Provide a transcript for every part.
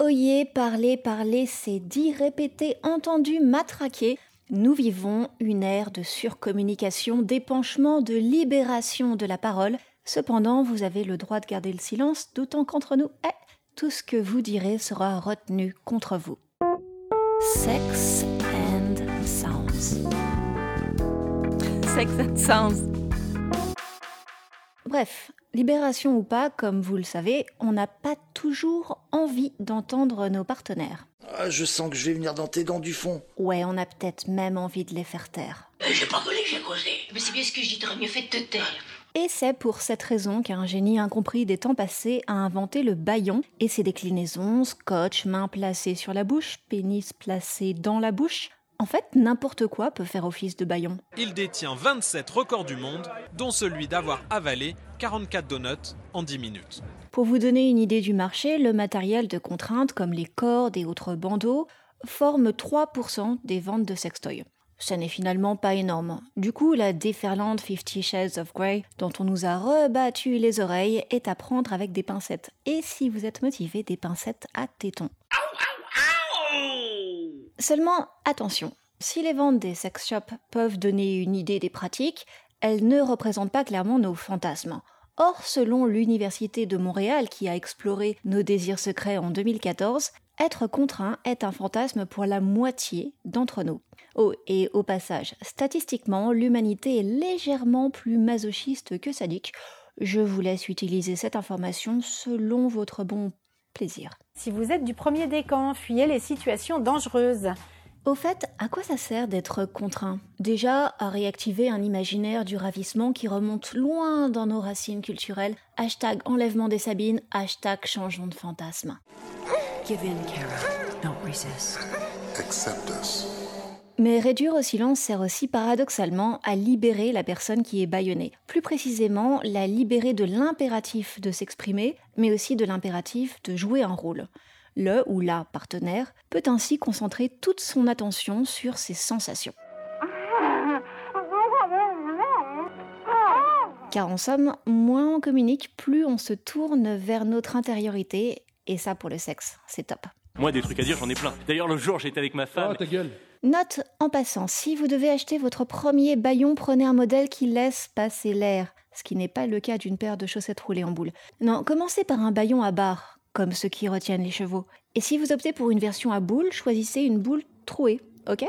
oyez, parler, parler, c'est dit, répéter, entendu, matraquer. Nous vivons une ère de surcommunication, d'épanchement, de libération de la parole. Cependant, vous avez le droit de garder le silence, d'autant qu'entre nous, eh, tout ce que vous direz sera retenu contre vous. Sex and Sounds. Sex and Sounds. Bref, libération ou pas, comme vous le savez, on n'a pas toujours envie d'entendre nos partenaires. Ah, je sens que je vais venir dans tes dents du fond. Ouais, on a peut-être même envie de les faire taire. Euh, j'ai pas volé, j'ai causé. Mais c'est bien ce que je dis, t'aurais mieux fait de te taire. Et c'est pour cette raison qu'un génie incompris des temps passés a inventé le baillon et ses déclinaisons, scotch, main placée sur la bouche, pénis placé dans la bouche. En fait, n'importe quoi peut faire office de baillon. Il détient 27 records du monde, dont celui d'avoir avalé 44 donuts en 10 minutes. Pour vous donner une idée du marché, le matériel de contrainte comme les cordes et autres bandeaux forme 3% des ventes de sextoys. Ça n'est finalement pas énorme. Du coup, la déferlante Fifty Shades of Grey, dont on nous a rebattu les oreilles, est à prendre avec des pincettes. Et si vous êtes motivé, des pincettes à tétons. Seulement, attention, si les ventes des sex shops peuvent donner une idée des pratiques, elles ne représentent pas clairement nos fantasmes. Or, selon l'Université de Montréal qui a exploré nos désirs secrets en 2014, être contraint est un fantasme pour la moitié d'entre nous. Oh, et au passage, statistiquement, l'humanité est légèrement plus masochiste que sadique. Je vous laisse utiliser cette information selon votre bon plaisir. Si vous êtes du premier décan, fuyez les situations dangereuses. Au fait, à quoi ça sert d'être contraint? Déjà, à réactiver un imaginaire du ravissement qui remonte loin dans nos racines culturelles. Hashtag enlèvement des Sabines, hashtag changeons de fantasme. Give in, Kara. Don't resist. Accept us. Mais réduire au silence sert aussi paradoxalement à libérer la personne qui est bâillonnée. Plus précisément, la libérer de l'impératif de s'exprimer, mais aussi de l'impératif de jouer un rôle. Le ou la partenaire peut ainsi concentrer toute son attention sur ses sensations. Car en somme, moins on communique, plus on se tourne vers notre intériorité, et ça pour le sexe, c'est top. Moi, des trucs à dire, j'en ai plein. D'ailleurs, le jour, j'étais avec ma femme. Oh, ta gueule. Note en passant, si vous devez acheter votre premier baillon, prenez un modèle qui laisse passer l'air, ce qui n'est pas le cas d'une paire de chaussettes roulées en boule. Non, commencez par un baillon à barre, comme ceux qui retiennent les chevaux. Et si vous optez pour une version à boule, choisissez une boule trouée, ok?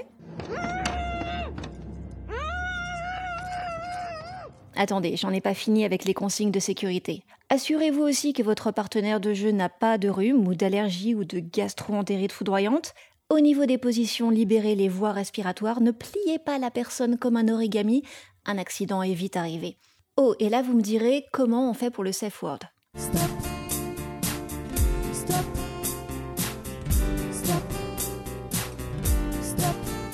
Attendez, j'en ai pas fini avec les consignes de sécurité. Assurez-vous aussi que votre partenaire de jeu n'a pas de rhume ou d'allergie ou de gastro-entérite foudroyante. Au niveau des positions, libérez les voies respiratoires, ne pliez pas la personne comme un origami, un accident est vite arrivé. Oh, et là vous me direz comment on fait pour le safe word?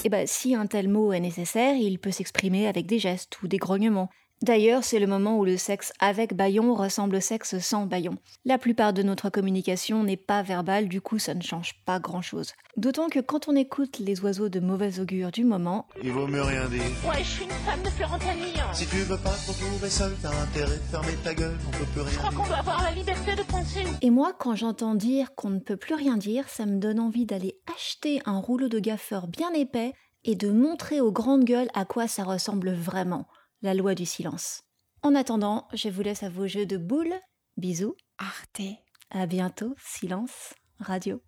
Eh ben, si un tel mot est nécessaire, il peut s'exprimer avec des gestes ou des grognements. D'ailleurs, c'est le moment où le sexe avec baillon ressemble au sexe sans baillon. La plupart de notre communication n'est pas verbale, du coup ça ne change pas grand-chose. D'autant que quand on écoute les oiseaux de mauvais augure du moment, Il vaut mieux rien dire. Ouais, je suis une femme de Florentanie. hein. Si tu veux pas te retrouver seul, t'as intérêt de fermer ta gueule, on peut plus Je rien crois qu'on doit avoir la liberté de penser. et moi quand j'entends dire qu'on ne peut plus rien dire, ça me donne envie d'aller acheter un rouleau de gaffeur bien épais et de montrer aux grandes gueules à quoi ça ressemble vraiment, la loi du silence. En attendant, je vous laisse à vos jeux de boules. Bisous, Arte. à bientôt, silence, radio.